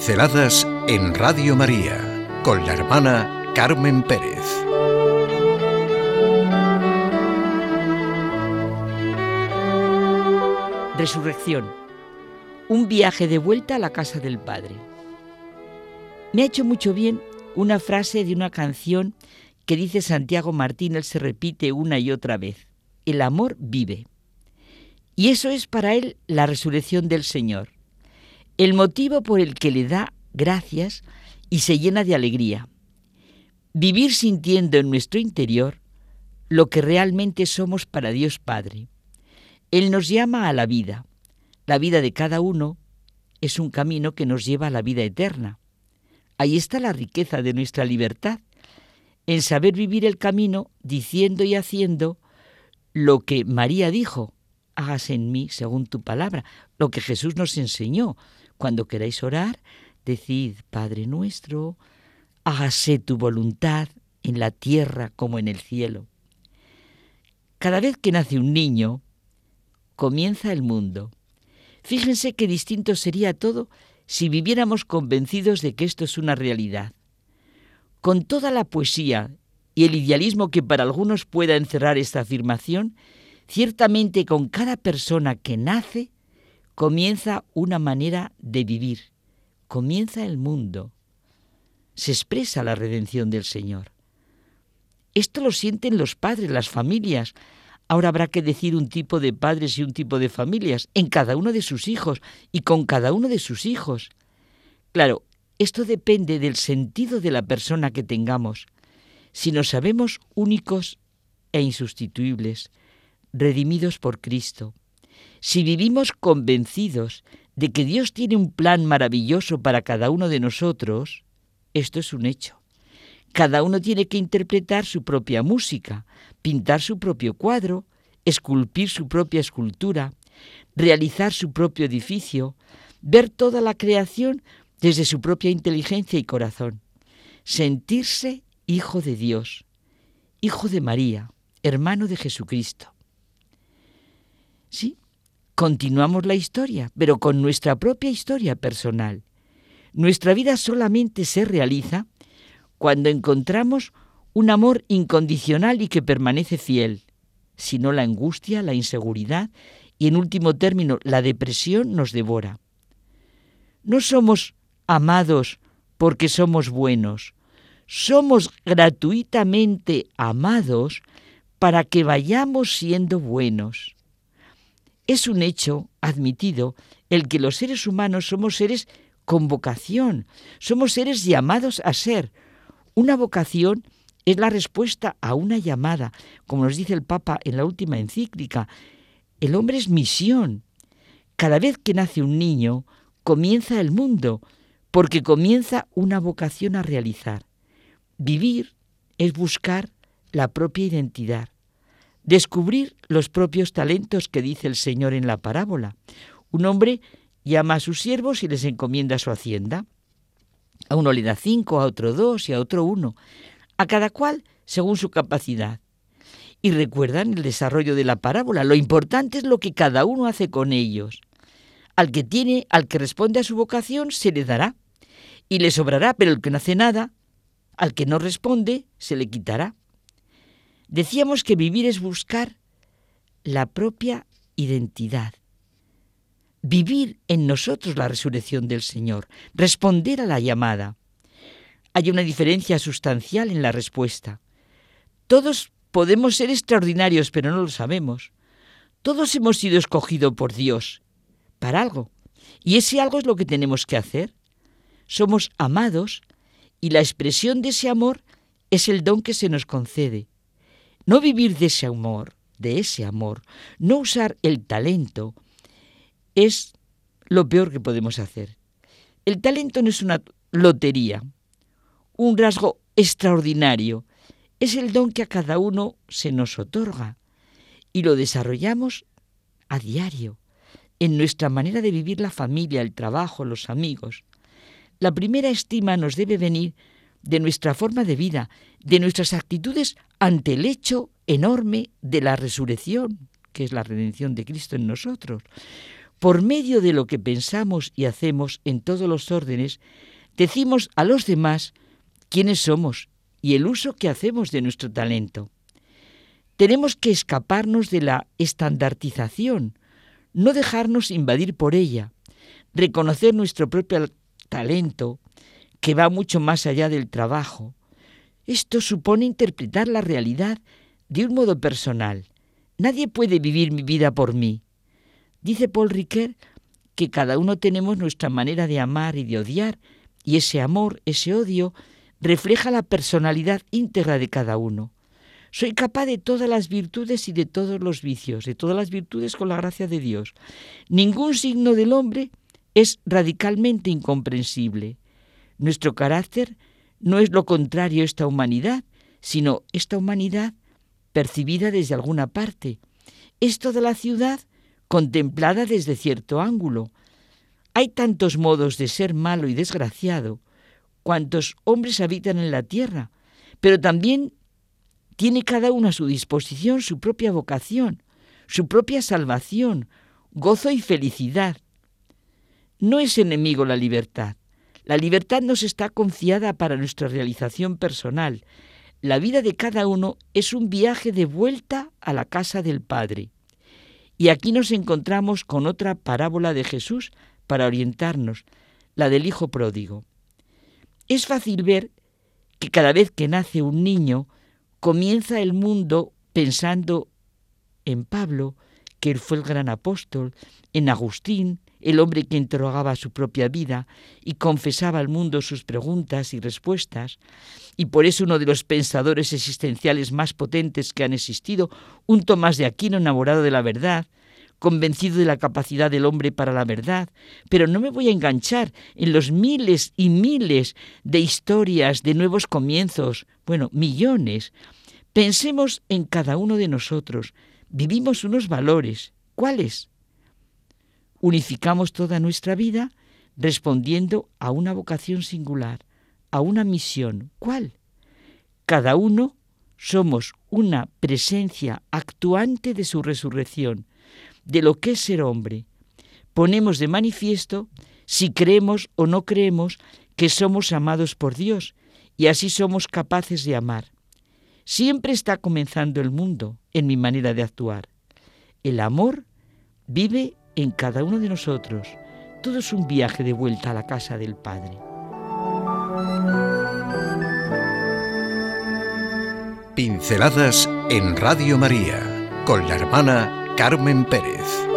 Pinceladas en Radio María con la hermana Carmen Pérez. Resurrección. Un viaje de vuelta a la casa del Padre. Me ha hecho mucho bien una frase de una canción que dice Santiago Martínez, se repite una y otra vez. El amor vive. Y eso es para él la resurrección del Señor el motivo por el que le da gracias y se llena de alegría. Vivir sintiendo en nuestro interior lo que realmente somos para Dios Padre. Él nos llama a la vida. La vida de cada uno es un camino que nos lleva a la vida eterna. Ahí está la riqueza de nuestra libertad, en saber vivir el camino diciendo y haciendo lo que María dijo, hágase en mí según tu palabra, lo que Jesús nos enseñó, cuando queráis orar, decid, Padre nuestro, hágase tu voluntad en la tierra como en el cielo. Cada vez que nace un niño, comienza el mundo. Fíjense qué distinto sería todo si viviéramos convencidos de que esto es una realidad. Con toda la poesía y el idealismo que para algunos pueda encerrar esta afirmación, ciertamente con cada persona que nace comienza una manera de vivir, comienza el mundo, se expresa la redención del Señor. Esto lo sienten los padres, las familias. Ahora habrá que decir un tipo de padres y un tipo de familias en cada uno de sus hijos y con cada uno de sus hijos. Claro, esto depende del sentido de la persona que tengamos. Si nos sabemos únicos e insustituibles, redimidos por Cristo, si vivimos convencidos de que Dios tiene un plan maravilloso para cada uno de nosotros, esto es un hecho. Cada uno tiene que interpretar su propia música, pintar su propio cuadro, esculpir su propia escultura, realizar su propio edificio, ver toda la creación desde su propia inteligencia y corazón, sentirse hijo de Dios, hijo de María, hermano de Jesucristo. Continuamos la historia, pero con nuestra propia historia personal. Nuestra vida solamente se realiza cuando encontramos un amor incondicional y que permanece fiel. Si no, la angustia, la inseguridad y, en último término, la depresión nos devora. No somos amados porque somos buenos. Somos gratuitamente amados para que vayamos siendo buenos. Es un hecho admitido el que los seres humanos somos seres con vocación, somos seres llamados a ser. Una vocación es la respuesta a una llamada, como nos dice el Papa en la última encíclica. El hombre es misión. Cada vez que nace un niño, comienza el mundo, porque comienza una vocación a realizar. Vivir es buscar la propia identidad descubrir los propios talentos que dice el Señor en la parábola. Un hombre llama a sus siervos y les encomienda su hacienda. A uno le da cinco, a otro dos y a otro uno, a cada cual según su capacidad. Y recuerdan el desarrollo de la parábola. Lo importante es lo que cada uno hace con ellos. Al que tiene, al que responde a su vocación, se le dará. Y le sobrará, pero el que no hace nada, al que no responde, se le quitará. Decíamos que vivir es buscar la propia identidad. Vivir en nosotros la resurrección del Señor, responder a la llamada. Hay una diferencia sustancial en la respuesta. Todos podemos ser extraordinarios, pero no lo sabemos. Todos hemos sido escogidos por Dios para algo. Y ese algo es lo que tenemos que hacer. Somos amados y la expresión de ese amor es el don que se nos concede. No vivir de ese amor, de ese amor, no usar el talento, es lo peor que podemos hacer. El talento no es una lotería, un rasgo extraordinario, es el don que a cada uno se nos otorga y lo desarrollamos a diario, en nuestra manera de vivir la familia, el trabajo, los amigos. La primera estima nos debe venir de nuestra forma de vida, de nuestras actitudes ante el hecho enorme de la resurrección, que es la redención de Cristo en nosotros. por medio de lo que pensamos y hacemos en todos los órdenes, decimos a los demás quiénes somos y el uso que hacemos de nuestro talento. Tenemos que escaparnos de la estandartización, no dejarnos invadir por ella, reconocer nuestro propio talento, que va mucho más allá del trabajo. Esto supone interpretar la realidad de un modo personal. Nadie puede vivir mi vida por mí. Dice Paul Ricoeur que cada uno tenemos nuestra manera de amar y de odiar, y ese amor, ese odio, refleja la personalidad íntegra de cada uno. Soy capaz de todas las virtudes y de todos los vicios, de todas las virtudes con la gracia de Dios. Ningún signo del hombre es radicalmente incomprensible. Nuestro carácter no es lo contrario esta humanidad, sino esta humanidad percibida desde alguna parte. Es toda la ciudad contemplada desde cierto ángulo. Hay tantos modos de ser malo y desgraciado, cuantos hombres habitan en la tierra, pero también tiene cada uno a su disposición su propia vocación, su propia salvación, gozo y felicidad. No es enemigo la libertad. La libertad nos está confiada para nuestra realización personal. La vida de cada uno es un viaje de vuelta a la casa del Padre. Y aquí nos encontramos con otra parábola de Jesús para orientarnos, la del Hijo Pródigo. Es fácil ver que cada vez que nace un niño, comienza el mundo pensando en Pablo, que él fue el gran apóstol, en Agustín, el hombre que interrogaba su propia vida y confesaba al mundo sus preguntas y respuestas, y por eso uno de los pensadores existenciales más potentes que han existido, un Tomás de Aquino enamorado de la verdad, convencido de la capacidad del hombre para la verdad, pero no me voy a enganchar en los miles y miles de historias de nuevos comienzos, bueno, millones. Pensemos en cada uno de nosotros. Vivimos unos valores. ¿Cuáles? Unificamos toda nuestra vida respondiendo a una vocación singular, a una misión. ¿Cuál? Cada uno somos una presencia actuante de su resurrección de lo que es ser hombre. Ponemos de manifiesto si creemos o no creemos que somos amados por Dios y así somos capaces de amar. Siempre está comenzando el mundo en mi manera de actuar. El amor vive en cada uno de nosotros. Todo es un viaje de vuelta a la casa del Padre. Pinceladas en Radio María con la hermana Carmen Pérez.